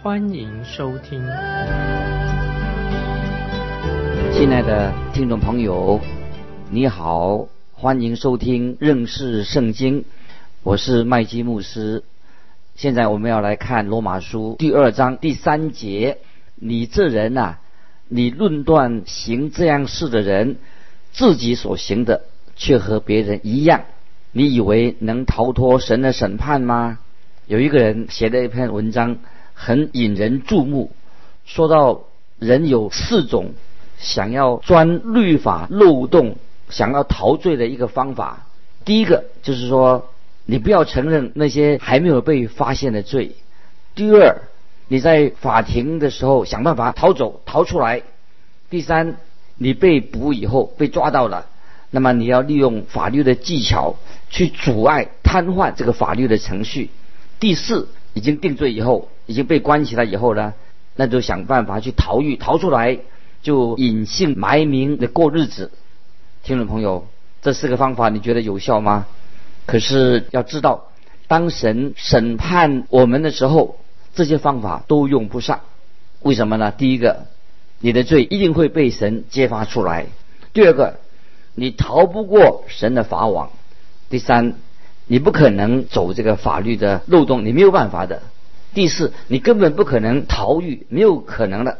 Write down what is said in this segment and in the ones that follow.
欢迎收听。亲爱的听众朋友，你好，欢迎收听认识圣经。我是麦基牧师。现在我们要来看罗马书第二章第三节。你这人呐、你论断行这样事的人，自己所行的却和别人一样，你以为能逃脱神的审判吗？有一个人写了一篇文章，很引人注目，说到人有四种想要钻律法漏洞、想要逃罪的一个方法。第一个就是说，你不要承认那些还没有被发现的罪；第二，你在法庭的时候想办法逃走、逃出来；第三，你被捕以后被抓到了，那么你要利用法律的技巧去阻碍、瘫痪这个法律的程序；第四，已经定罪以后，已经被关起来以后呢，那就想办法去逃狱、逃出来，就隐姓埋名的过日子。听众朋友，这四个方法你觉得有效吗？可是要知道，当神审判我们的时候，这些方法都用不上。为什么呢？第一个，你的罪一定会被神揭发出来；第二个，你逃不过神的法网；第三，你不可能走这个法律的漏洞，你没有办法的；第四，你根本不可能逃狱，没有可能的。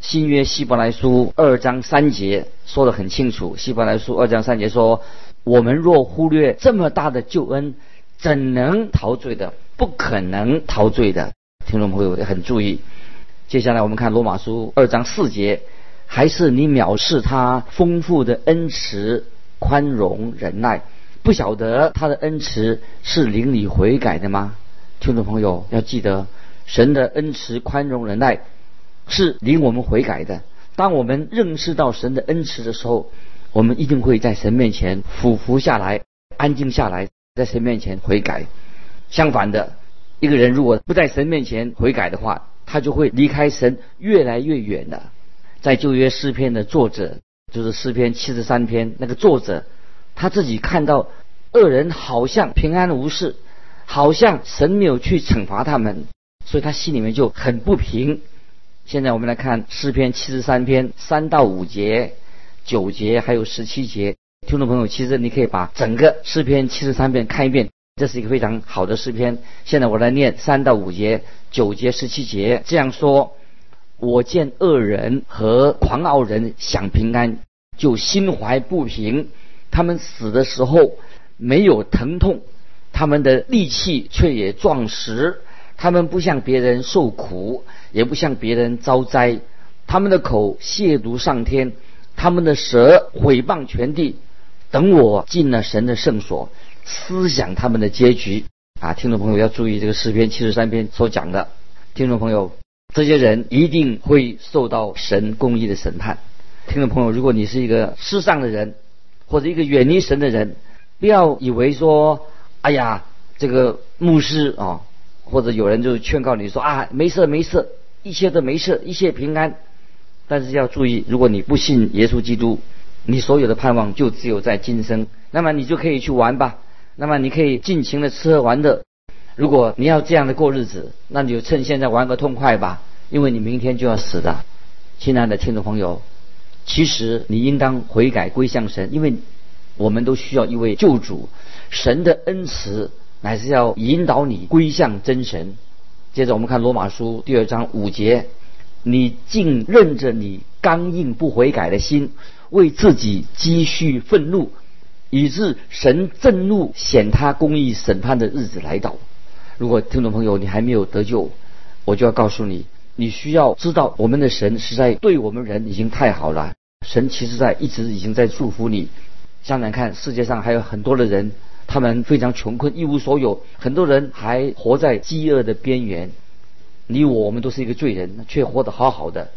新约希伯来书二章三节说得很清楚，希伯来书二章三节说。我们若忽略这么大的救恩，怎能陶醉的？不可能陶醉的。听众朋友很注意。接下来我们看罗马书二章四节，还是你藐视他丰富的恩慈、宽容、忍耐，不晓得他的恩慈是领你悔改的吗？听众朋友要记得，神的恩慈、宽容、忍耐是领我们悔改的。当我们认识到神的恩慈的时候，我们一定会在神面前俯伏下来，安静下来，在神面前悔改。相反的，一个人如果不在神面前悔改的话，他就会离开神越来越远了。在旧约诗篇的作者，就是诗篇七十三篇那个作者，他自己看到恶人好像平安无事，好像神没有去惩罚他们，所以他心里面就很不平。现在我们来看诗篇七十三篇三到五节。九节还有十七节，听众朋友，其实你可以把整个诗篇七十三篇看一遍，这是一个非常好的诗篇。现在我来念三到五节、九节、十七节，这样说：我见恶人和狂傲人享平安，就心怀不平。他们死的时候没有疼痛，他们的力气却也壮实。他们不向别人受苦，也不向别人遭灾。他们的口亵渎上天。他们的舌毁谤全地，等我进了神的圣所，思想他们的结局啊！听众朋友要注意这个诗篇七十三篇所讲的，听众朋友，这些人一定会受到神公义的审判。听众朋友，如果你是一个世上的人，或者一个远离神的人，不要以为说，哎呀，这个牧师啊，或者有人就劝告你说啊，没事没事，一切都没事，一切平安。但是要注意，如果你不信耶稣基督，你所有的盼望就只有在今生。那么你就可以去玩吧，那么你可以尽情的吃喝玩乐。如果你要这样的过日子，那你就趁现在玩个痛快吧，因为你明天就要死的。亲爱的听众朋友，其实你应当悔改归向神，因为我们都需要一位救主。神的恩慈乃是要引导你归向真神。接着我们看罗马书第二章五节。你竟任着你刚硬不悔改的心，为自己积蓄愤怒，以致神震怒显他公义审判的日子来到。如果听众朋友你还没有得救，我就要告诉你，你需要知道我们的神实在对我们人已经太好了。神其实在一直已经在祝福你。想想看，世界上还有很多的人，他们非常穷困，一无所有，很多人还活在饥饿的边缘。你我们都是一个罪人，却活得好好的。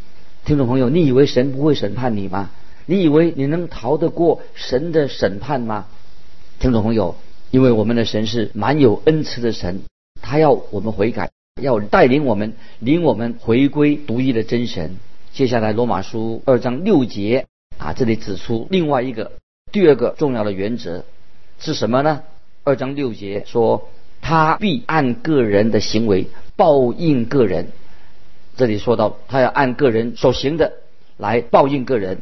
听众朋友，你以为神不会审判你吗？你以为你能逃得过神的审判吗？听众朋友，因为我们的神是蛮有恩慈的神，他要我们悔改，要带领我们，领我们回归独一的真神。接下来，罗马书二章六节啊，这里指出另外一个第二个重要的原则是什么呢？二章六节说，他必按个人的行为报应个人。这里说到，他要按个人所行的来报应个人。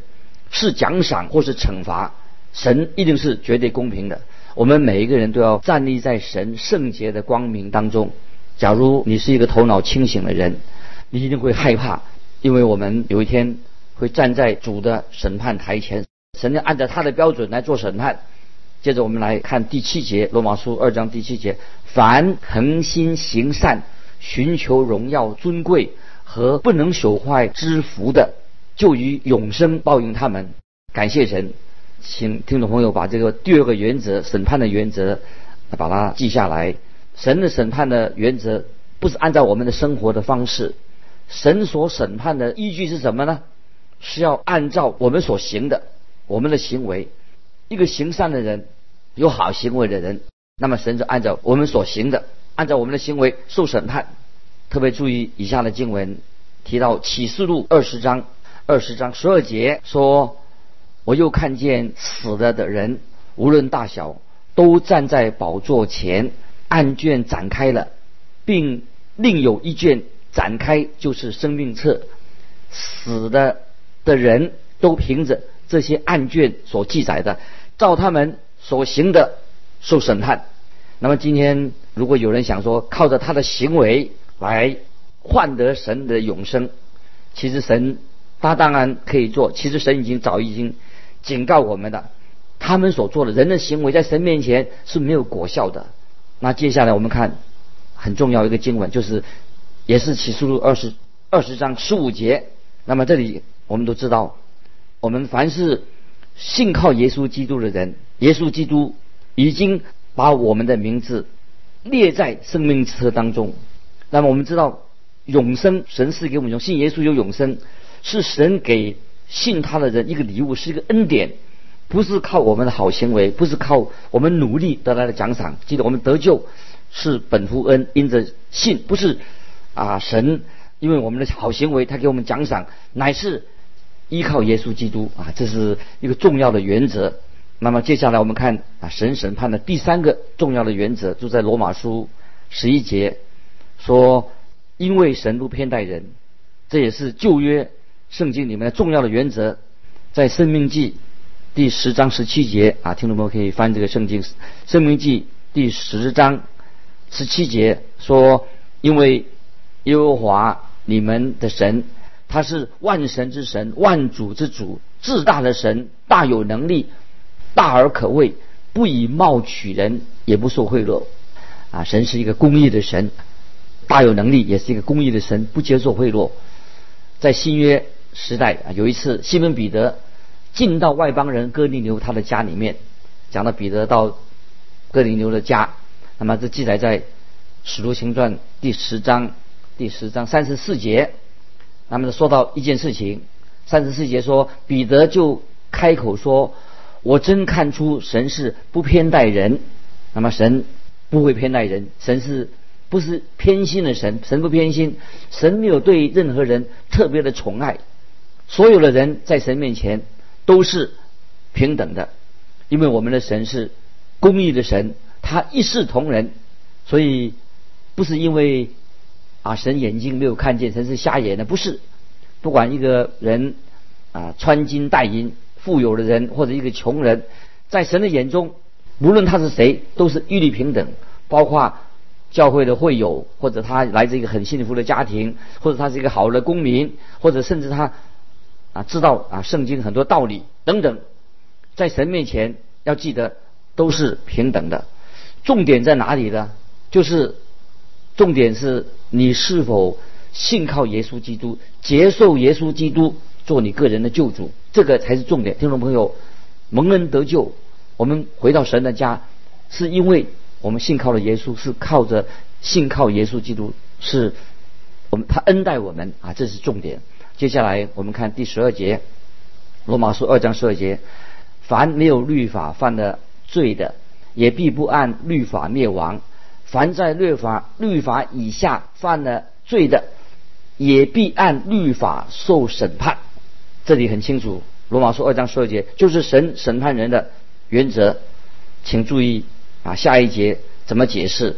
是奖赏或是惩罚，神一定是绝对公平的。我们每一个人都要站立在神圣洁的光明当中。假如你是一个头脑清醒的人，你一定会害怕，因为我们有一天会站在主的审判台前，神要按照他的标准来做审判。接着我们来看第七节，罗马书二章第七节：凡恒心行善、寻求荣耀尊贵和不能朽坏之福的。就以永生报应他们，感谢神，请听众朋友把这个第二个原则审判的原则，把它记下来。神的审判的原则不是按照我们的生活的方式，神所审判的依据是什么呢？是要按照我们所行的，我们的行为。一个行善的人，有好行为的人，那么神就按照我们所行的，按照我们的行为受审判。特别注意以下的经文，提到启示录二十章。二十章十二节说：“我又看见死了的人，无论大小，都站在宝座前，案卷展开了，并另有一卷展开，就是生命册。死的的人都凭着这些案卷所记载的，照他们所行的受审判。那么今天，如果有人想说靠着他的行为来换得神的永生，其实神。”他当然可以做，其实神已经早已经警告我们的，他们所做的人的行为在神面前是没有果效的。那接下来我们看很重要一个经文，就是也是启示录二十二十章十五节。那么这里我们都知道，我们凡是信靠耶稣基督的人，耶稣基督已经把我们的名字列在生命册当中。那么我们知道永生，神是给我们用信耶稣有永生。是神给信他的人一个礼物，是一个恩典，不是靠我们的好行为，不是靠我们努力得来的奖赏。记得我们得救是本乎恩，因着信，不是啊神因为我们的好行为他给我们奖赏，乃是依靠耶稣基督啊，这是一个重要的原则。那么接下来我们看啊神审判的第三个重要的原则，就在罗马书十一节说，因为神不偏待人，这也是旧约。圣经里面的重要的原则，在《生命记》第十章十七节啊，听众朋友可以翻这个圣经，《生命记》第十章十七节说：“因为耶和华你们的神，他是万神之神，万主之主，至大的神，大有能力，大而可畏，不以貌取人，也不受贿赂。啊，神是一个公义的神，大有能力，也是一个公义的神，不接受贿赂。在新约。”时代啊，有一次西门彼得进到外邦人哥尼流他的家里面，讲到彼得到哥尼流的家，那么这记载在使徒行传第十章第十章三十四节。那么说到一件事情，三十四节说彼得就开口说：“我真看出神是不偏待人。”那么神不会偏待人，神是不是偏心的神？神不偏心，神没有对任何人特别的宠爱。所有的人在神面前都是平等的，因为我们的神是公义的神，他一视同仁，所以不是因为啊神眼睛没有看见，神是瞎眼的，不是。不管一个人啊穿金戴银、富有的人或者一个穷人，在神的眼中，无论他是谁，都是一律平等。包括教会的会友，或者他来自一个很幸福的家庭，或者他是一个好的公民，或者甚至他。啊，知道啊，圣经很多道理等等，在神面前要记得都是平等的。重点在哪里呢？就是重点是你是否信靠耶稣基督，接受耶稣基督做你个人的救主，这个才是重点。听众朋友，蒙恩得救，我们回到神的家，是因为我们信靠了耶稣，是靠着信靠耶稣基督，是我们他恩待我们啊，这是重点。接下来我们看第十二节，罗马书二章十二节，凡没有律法犯的罪的，也必不按律法灭亡；凡在律法律法以下犯了罪的，也必按律法受审判。这里很清楚，罗马书二章十二节就是神审判人的原则，请注意啊，下一节怎么解释？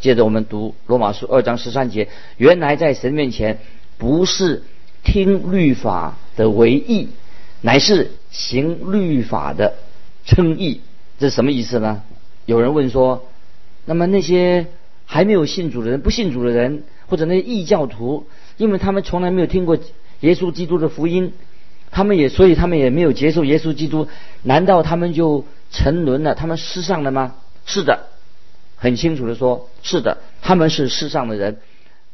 接着我们读罗马书二章十三节，原来在神面前不是。听律法的为义，乃是行律法的称义。这什么意思呢？有人问说：那么那些还没有信主的人、不信主的人，或者那些异教徒，因为他们从来没有听过耶稣基督的福音，他们也所以他们也没有接受耶稣基督，难道他们就沉沦了？他们世上了吗？是的，很清楚的说，是的，他们是世上的人，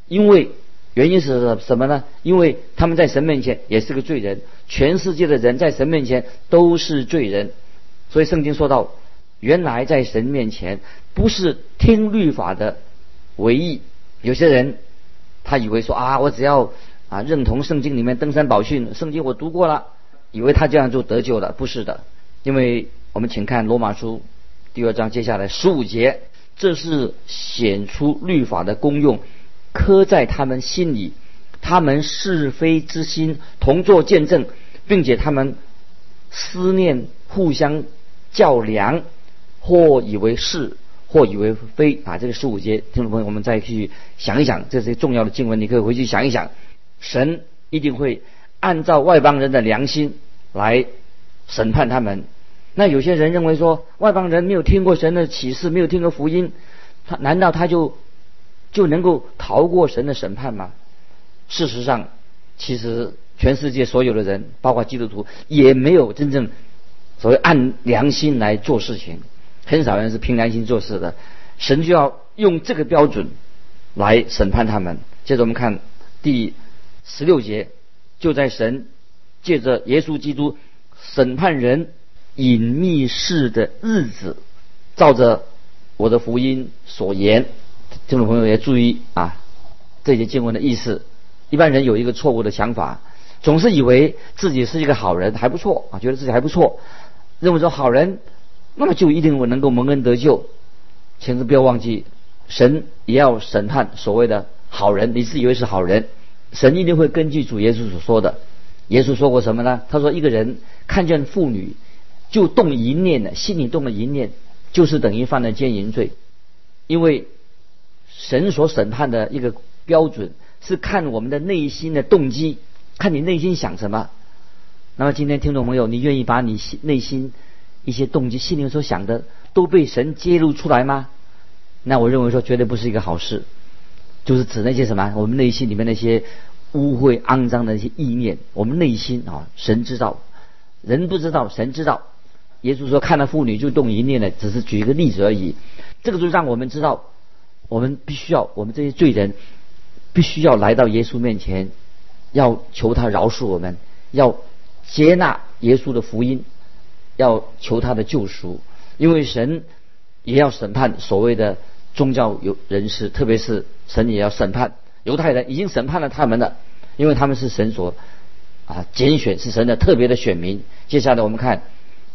因为。原因是什么呢？因为他们在神面前也是个罪人，全世界的人在神面前都是罪人，所以圣经说到，原来在神面前不是听律法的为义。有些人他以为说啊，我只要啊认同圣经里面登山宝训，圣经我读过了，以为他这样就得救了，不是的。因为我们请看罗马书第二章接下来十五节，这是显出律法的功用。刻在他们心里，他们是非之心同作见证，并且他们思念互相较量，或以为是，或以为非啊！这个十五节，听众朋友，我们再去想一想，这些重要的经文，你可以回去想一想。神一定会按照外邦人的良心来审判他们。那有些人认为说，外邦人没有听过神的启示，没有听过福音，他难道他就？就能够逃过神的审判吗？事实上，其实全世界所有的人，包括基督徒，也没有真正所谓按良心来做事情，很少人是凭良心做事的。神就要用这个标准来审判他们。接着我们看第十六节，就在神借着耶稣基督审判人隐秘事的日子，照着我的福音所言。听众朋友也注意啊，这些经文的意思。一般人有一个错误的想法，总是以为自己是一个好人，还不错啊，觉得自己还不错，认为说好人，那么就一定能够蒙恩得救。千万不要忘记，神也要审判所谓的好人。你自以为是好人，神一定会根据主耶稣所说的。耶稣说过什么呢？他说，一个人看见妇女就动一念的，心里动了一念，就是等于犯了奸淫罪，因为。神所审判的一个标准是看我们的内心的动机，看你内心想什么。那么今天听众朋友，你愿意把你心内心一些动机、心灵所想的都被神揭露出来吗？那我认为说绝对不是一个好事。就是指那些什么，我们内心里面那些污秽、肮脏的一些意念，我们内心啊，神知道，人不知道，神知道。耶稣说看到妇女就动一念的，只是举一个例子而已。这个就让我们知道。我们必须要，我们这些罪人，必须要来到耶稣面前，要求他饶恕我们，要接纳耶稣的福音，要求他的救赎。因为神也要审判所谓的宗教有人士，特别是神也要审判犹太人，已经审判了他们了，因为他们是神所啊拣选，是神的特别的选民。接下来我们看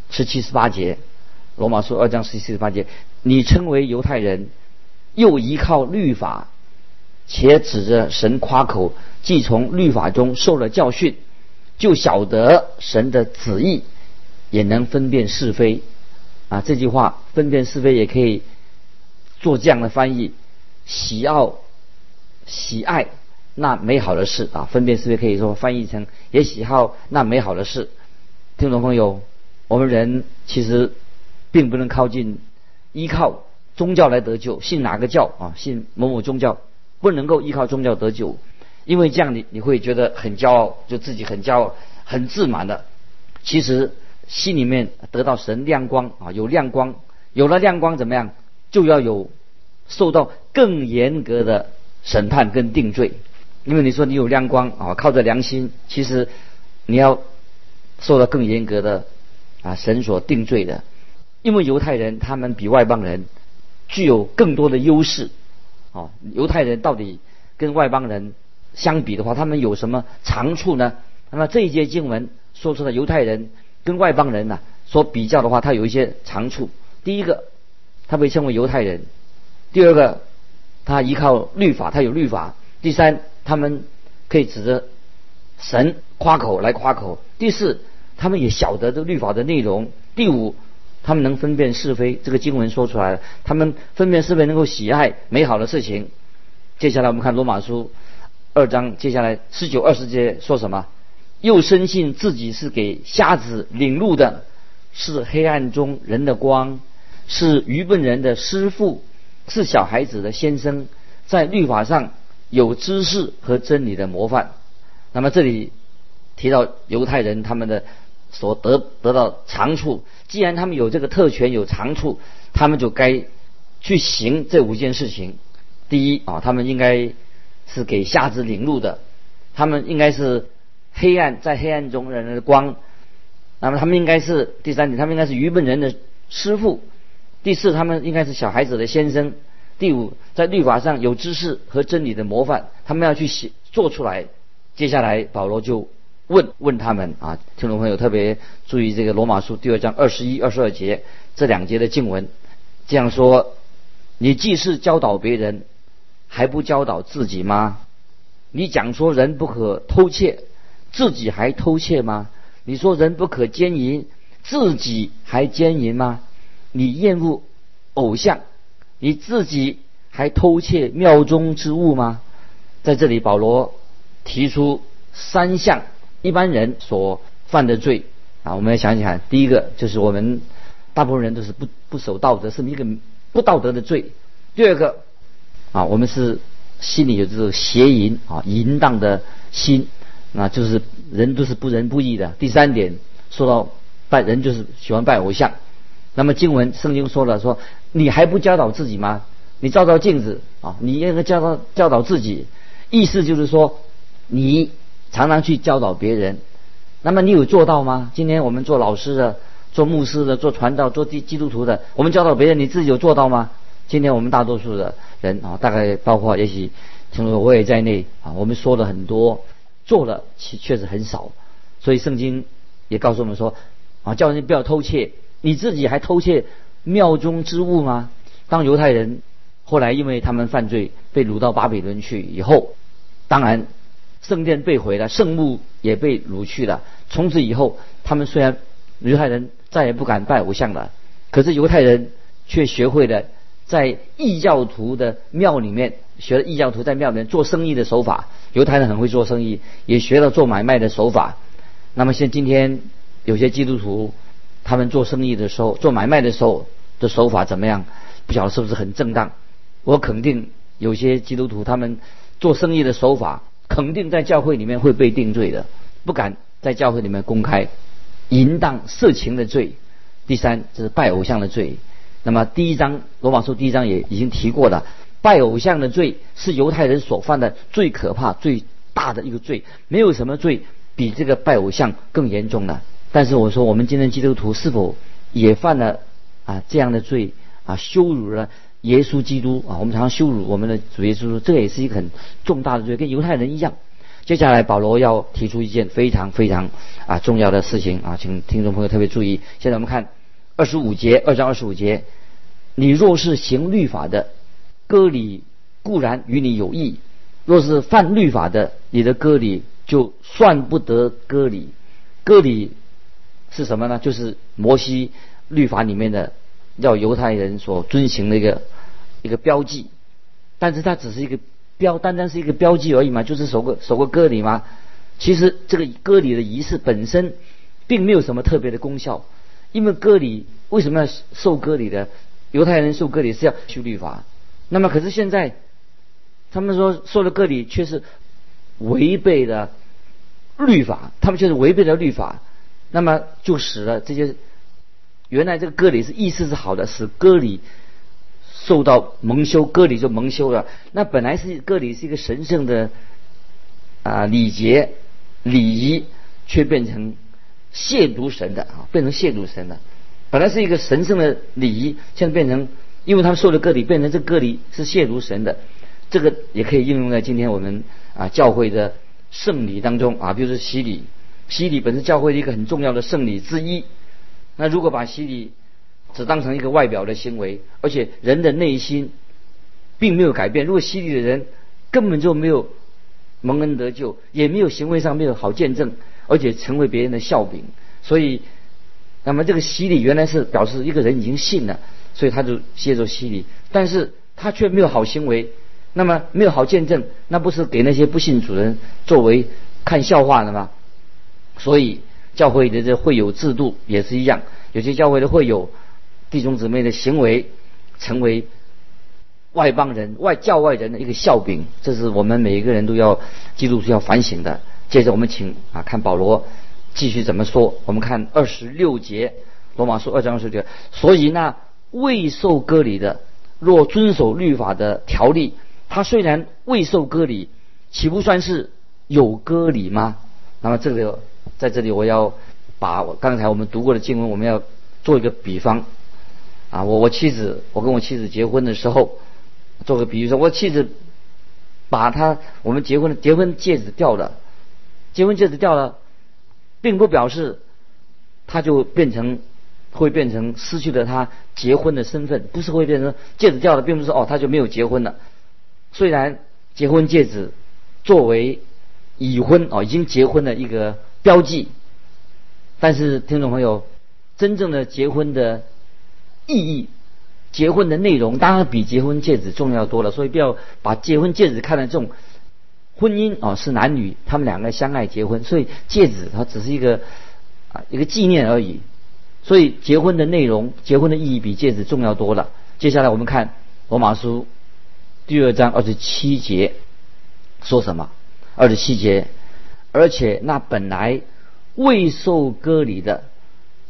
十七十八节，罗马书二章十七十八节，你称为犹太人。又依靠律法，且指着神夸口，既从律法中受了教训，就晓得神的旨意，也能分辨是非。啊，这句话分辨是非也可以做这样的翻译：喜好、喜爱那美好的事啊。分辨是非可以说翻译成也喜好那美好的事。听众朋友，我们人其实并不能靠近依靠。宗教来得救，信哪个教啊？信某某宗教，不能够依靠宗教得救，因为这样你你会觉得很骄傲，就自己很骄傲、很自满的。其实心里面得到神亮光啊，有亮光，有了亮光怎么样？就要有受到更严格的审判跟定罪。因为你说你有亮光啊，靠着良心，其实你要受到更严格的啊神所定罪的。因为犹太人他们比外邦人。具有更多的优势，哦，犹太人到底跟外邦人相比的话，他们有什么长处呢？那么这一节经文说出了犹太人跟外邦人呢所比较的话，他有一些长处。第一个，他被称为犹太人；第二个，他依靠律法，他有律法；第三，他们可以指着神夸口来夸口；第四，他们也晓得这律法的内容；第五，他们能分辨是非。这个经文说出来了，他们分辨是非，能够喜爱美好的事情。接下来我们看罗马书二章，接下来十九二十节说什么？又深信自己是给瞎子领路的，是黑暗中人的光，是愚笨人的师傅，是小孩子的先生，在律法上有知识和真理的模范。那么这里提到犹太人他们的所得得到长处，既然他们有这个特权有长处，他们就该去行这五件事情。第一啊，他们应该是给瞎子领路的，他们应该是。黑暗在黑暗中人的光，那么他们应该是第三点，他们应该是愚笨人的师傅；第四，他们应该是小孩子的先生；第五，在律法上有知识和真理的模范，他们要去写做出来。接下来保罗就问问他们啊，听众朋友特别注意这个罗马书第二章二十一、二十二节这两节的经文，这样说：你既是教导别人，还不教导自己吗？你讲说人不可偷窃。自己还偷窃吗？你说人不可奸淫，自己还奸淫吗？你厌恶偶像，你自己还偷窃庙中之物吗？在这里，保罗提出三项一般人所犯的罪啊，我们来想想，第一个就是我们大部分人都是不不守道德，是一个不道德的罪。第二个啊，我们是心里有这种邪淫啊，淫荡的心。那就是人都是不仁不义的。第三点说到拜人就是喜欢拜偶像。那么经文圣经说了说你还不教导自己吗？你照照镜子啊，你应该教导教导自己。意思就是说你常常去教导别人。那么你有做到吗？今天我们做老师的、做牧师的、做传道、做基基督徒的，我们教导别人，你自己有做到吗？今天我们大多数的人啊，大概包括也许听说我也在内啊，我们说了很多。做了，其确实很少，所以圣经也告诉我们说，啊，叫人不要偷窃，你自己还偷窃庙中之物吗？当犹太人后来因为他们犯罪被掳到巴比伦去以后，当然圣殿被毁了，圣墓也被掳去了。从此以后，他们虽然犹太人再也不敢拜偶像了，可是犹太人却学会了在异教徒的庙里面。学了异教徒在庙里面做生意的手法，犹太人很会做生意，也学了做买卖的手法。那么像今天有些基督徒，他们做生意的时候、做买卖的时候的手法怎么样？不晓得是不是很正当？我肯定有些基督徒他们做生意的手法，肯定在教会里面会被定罪的，不敢在教会里面公开淫荡色情的罪。第三，这是拜偶像的罪。那么第一章罗马书第一章也已经提过了。拜偶像的罪是犹太人所犯的最可怕、最大的一个罪，没有什么罪比这个拜偶像更严重的。但是我说，我们今天基督徒是否也犯了啊这样的罪啊？羞辱了耶稣基督啊？我们常常羞辱我们的主耶稣，这也是一个很重大的罪，跟犹太人一样。接下来保罗要提出一件非常非常啊重要的事情啊，请听众朋友特别注意。现在我们看二十五节，二章二十五节，你若是行律法的。割礼固然与你有益，若是犯律法的，你的割礼就算不得割礼。割礼是什么呢？就是摩西律法里面的要犹太人所遵循的一个一个标记，但是它只是一个标，单单是一个标记而已嘛，就是守个守个割礼嘛？其实这个割礼的仪式本身并没有什么特别的功效，因为割礼为什么要受割礼的？犹太人受割礼是要修律法。那么，可是现在，他们说受了割礼却是违背了律法，他们却是违背了律法，那么就使了这些原来这个割礼是意思是好的，使割礼受到蒙羞，割礼就蒙羞了。那本来是割礼是一个神圣的啊礼节礼仪，却变成亵渎神的啊，变成亵渎神的。本来是一个神圣的礼仪，现在变成。因为他们受了割礼，变成这割礼是亵渎神的，这个也可以应用在今天我们啊教会的圣礼当中。啊，比如说洗礼，洗礼本是教会的一个很重要的圣礼之一。那如果把洗礼只当成一个外表的行为，而且人的内心并没有改变，如果洗礼的人根本就没有蒙恩得救，也没有行为上没有好见证，而且成为别人的笑柄，所以，那么这个洗礼原来是表示一个人已经信了，所以他就接受洗礼，但是他却没有好行为，那么没有好见证，那不是给那些不信主人作为看笑话的吗？所以教会的这会有制度也是一样，有些教会的会有弟兄姊妹的行为成为。外邦人、外教外人的一个笑柄，这是我们每一个人都要基督徒要反省的。接着我们请啊看保罗继续怎么说。我们看二十六节，罗马书二章二十六节。所以呢未受割礼的，若遵守律法的条例，他虽然未受割礼，岂不算是有割礼吗？那么这个在这里我要把刚才我们读过的经文，我们要做一个比方啊。我我妻子，我跟我妻子结婚的时候。做个比喻说，我妻子把她我们结婚的结婚戒指掉了，结婚戒指掉了，并不表示她就变成会变成失去了他结婚的身份，不是会变成戒指掉了，并不是哦，他就没有结婚了。虽然结婚戒指作为已婚哦已经结婚的一个标记，但是听众朋友，真正的结婚的意义。结婚的内容当然比结婚戒指重要多了，所以不要把结婚戒指看得重。婚姻啊是男女他们两个相爱结婚，所以戒指它只是一个啊一个纪念而已。所以结婚的内容、结婚的意义比戒指重要多了。接下来我们看罗马书第二章二十七节说什么？二十七节，而且那本来未受割礼的，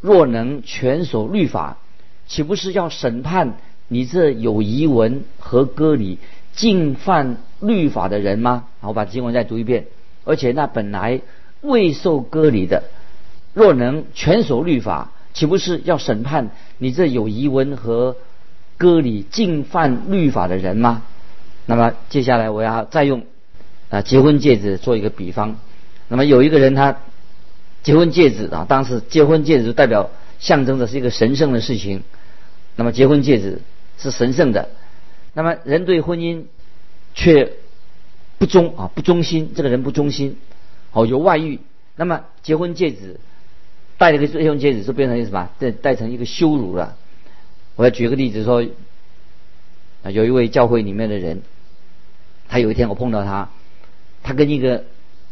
若能全守律法。岂不是要审判你这有遗文和割礼、禁犯律法的人吗？好，我把经文再读一遍。而且那本来未受割礼的，若能全守律法，岂不是要审判你这有遗文和割礼、禁犯律法的人吗？那么接下来我要再用啊结婚戒指做一个比方。那么有一个人他结婚戒指啊，当时结婚戒指代表。象征的是一个神圣的事情，那么结婚戒指是神圣的，那么人对婚姻却不忠啊，不忠心，这个人不忠心，哦，有外遇，那么结婚戒指戴了个结婚戒指，就变成什么？戴戴成一个羞辱了。我要举个例子说，有一位教会里面的人，他有一天我碰到他，他跟一个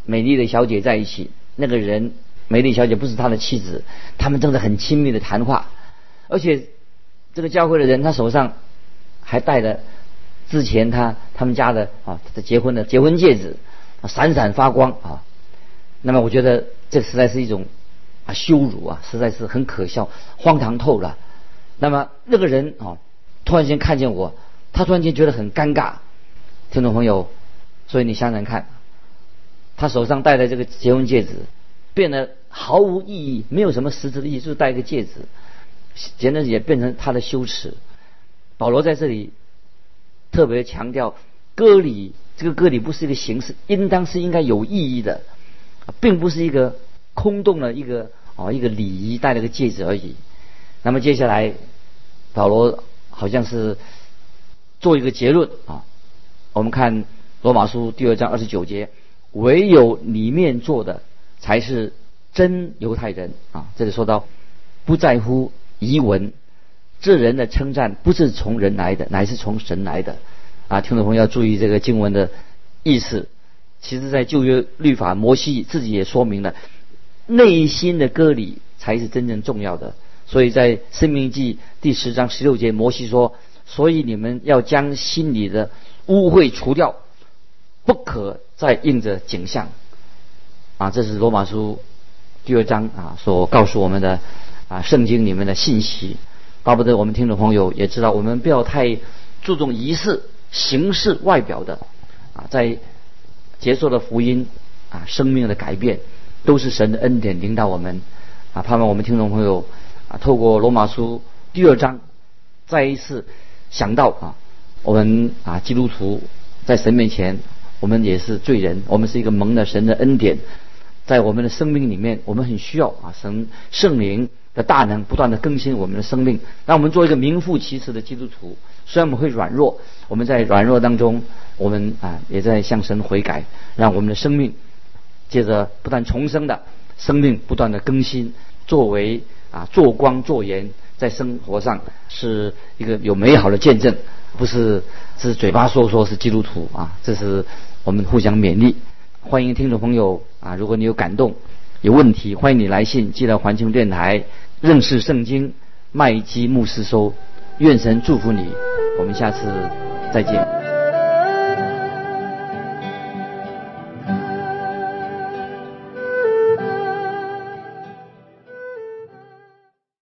美丽的小姐在一起，那个人。美丽小姐不是他的妻子，他们正在很亲密的谈话，而且这个教会的人他手上还戴着之前他他们家的啊他的结婚的结婚戒指，闪闪发光啊。那么我觉得这实在是一种啊羞辱啊，实在是很可笑，荒唐透了。那么那个人啊突然间看见我，他突然间觉得很尴尬，听众朋友，所以你想想看，他手上戴的这个结婚戒指变得。毫无意义，没有什么实质的意义，就是戴一个戒指，简直也变成他的羞耻。保罗在这里特别强调，割礼这个割礼不是一个形式，应当是应该有意义的，并不是一个空洞的一个哦一个礼仪戴了个戒指而已。那么接下来保罗好像是做一个结论啊，我们看罗马书第二章二十九节，唯有里面做的才是。真犹太人啊，这里说到不在乎遗文，这人的称赞不是从人来的，乃是从神来的啊。听众朋友要注意这个经文的意思。其实，在旧约律法，摩西自己也说明了，内心的割礼才是真正重要的。所以在生命记第十章十六节，摩西说：“所以你们要将心里的污秽除掉，不可再印着景象。”啊，这是罗马书。第二章啊，所告诉我们的啊，圣经里面的信息，巴不得我们听众朋友也知道，我们不要太注重仪式、形式、外表的啊，在接受了福音啊，生命的改变都是神的恩典领导我们啊，盼望我们听众朋友啊，透过罗马书第二章再一次想到啊，我们啊，基督徒在神面前，我们也是罪人，我们是一个蒙了神的恩典，在我们的生命里面，我们很需要啊神圣灵的大能不断的更新我们的生命，让我们做一个名副其实的基督徒。虽然我们会软弱，我们在软弱当中，我们啊也在向神悔改，让我们的生命接着不断重生的生命不断的更新，作为啊做光做盐，在生活上是一个有美好的见证，不是是嘴巴说说是基督徒啊，这是我们互相勉励。欢迎听众朋友啊，如果你有感动、有问题，欢迎你来信寄到环球电台认识圣经麦基牧师收。愿神祝福你，我们下次再见。